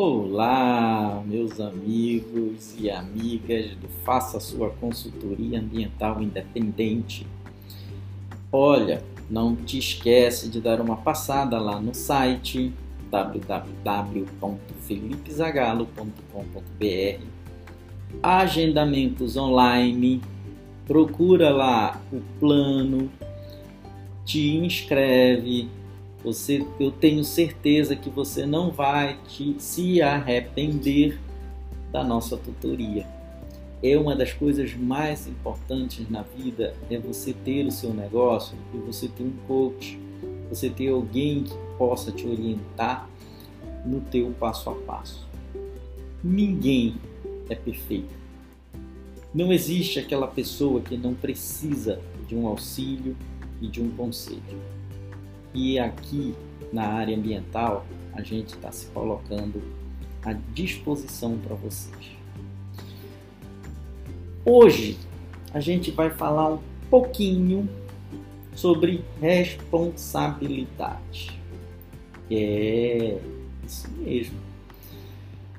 Olá, meus amigos e amigas do Faça Sua Consultoria Ambiental Independente. Olha, não te esquece de dar uma passada lá no site www.felipezagalo.com.br Agendamentos online, procura lá o plano, te inscreve, você, eu tenho certeza que você não vai te, se arrepender da nossa tutoria. É uma das coisas mais importantes na vida é você ter o seu negócio e você ter um coach, você ter alguém que possa te orientar no teu passo a passo. Ninguém é perfeito. Não existe aquela pessoa que não precisa de um auxílio e de um conselho. E aqui na área ambiental, a gente está se colocando à disposição para vocês. Hoje a gente vai falar um pouquinho sobre responsabilidade. É isso mesmo.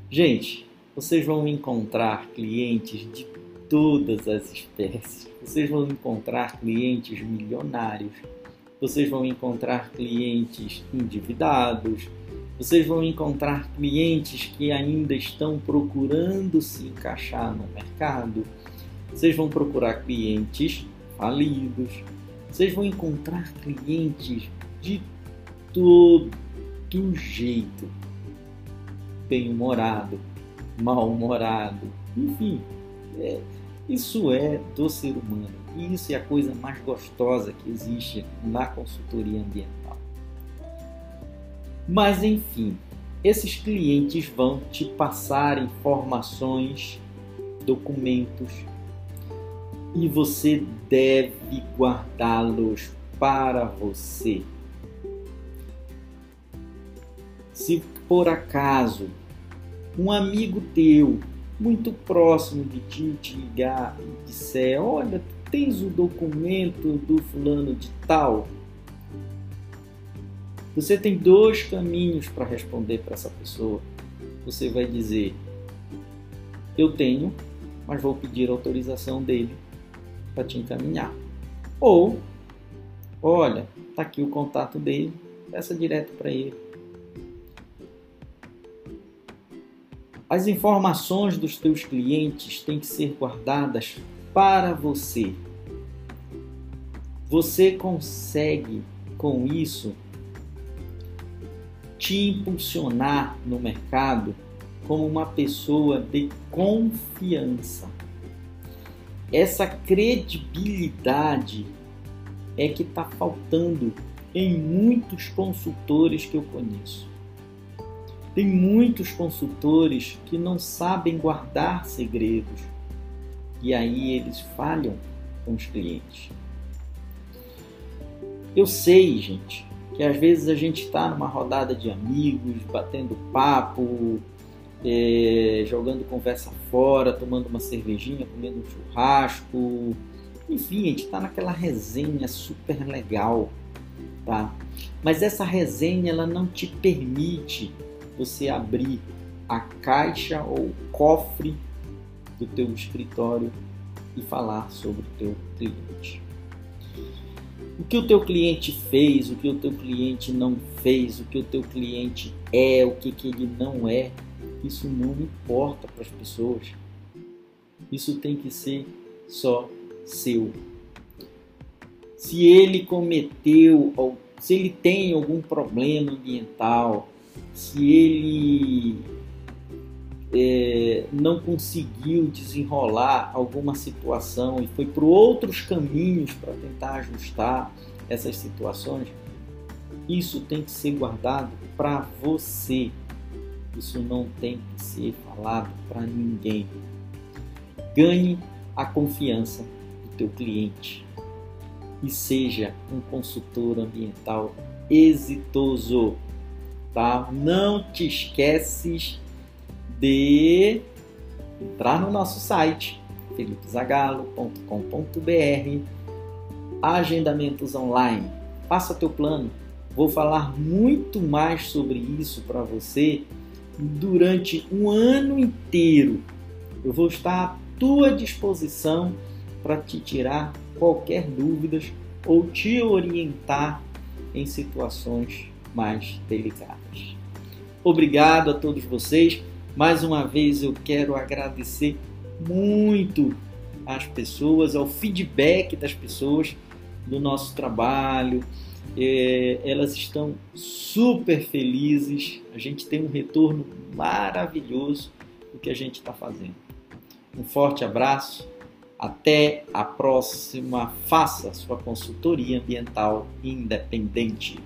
Gente, vocês vão encontrar clientes de todas as espécies. Vocês vão encontrar clientes milionários vocês vão encontrar clientes endividados, vocês vão encontrar clientes que ainda estão procurando se encaixar no mercado, vocês vão procurar clientes falidos, vocês vão encontrar clientes de todo jeito, bem-humorado, mal-humorado, enfim, é, isso é do ser humano e isso é a coisa mais gostosa que existe na consultoria ambiental. Mas enfim, esses clientes vão te passar informações, documentos e você deve guardá-los para você. Se por acaso um amigo teu muito próximo de ti te ligar e disser: Olha, tu tens o documento do fulano de tal? Você tem dois caminhos para responder para essa pessoa. Você vai dizer: Eu tenho, mas vou pedir autorização dele para te encaminhar. Ou, olha, tá aqui o contato dele, peça direto para ele As informações dos teus clientes têm que ser guardadas para você. Você consegue com isso te impulsionar no mercado como uma pessoa de confiança. Essa credibilidade é que está faltando em muitos consultores que eu conheço. Tem muitos consultores que não sabem guardar segredos e aí eles falham com os clientes. Eu sei, gente, que às vezes a gente está numa rodada de amigos, batendo papo, é, jogando conversa fora, tomando uma cervejinha, comendo um churrasco, enfim, a gente está naquela resenha super legal, tá? Mas essa resenha ela não te permite você abrir a caixa ou cofre do teu escritório e falar sobre o teu cliente. O que o teu cliente fez, o que o teu cliente não fez, o que o teu cliente é, o que, que ele não é, isso não importa para as pessoas. Isso tem que ser só seu. Se ele cometeu, se ele tem algum problema ambiental, se ele é, não conseguiu desenrolar alguma situação e foi por outros caminhos para tentar ajustar essas situações, isso tem que ser guardado para você. Isso não tem que ser falado para ninguém. Ganhe a confiança do teu cliente e seja um consultor ambiental exitoso tá? Não te esqueces de entrar no nosso site felipezagalo.com.br agendamentos online. Faça teu plano. Vou falar muito mais sobre isso para você durante um ano inteiro. Eu vou estar à tua disposição para te tirar qualquer dúvidas ou te orientar em situações mais delicadas. Obrigado a todos vocês. Mais uma vez eu quero agradecer muito às pessoas, ao feedback das pessoas do nosso trabalho. É, elas estão super felizes. A gente tem um retorno maravilhoso do que a gente está fazendo. Um forte abraço. Até a próxima. Faça sua consultoria ambiental independente.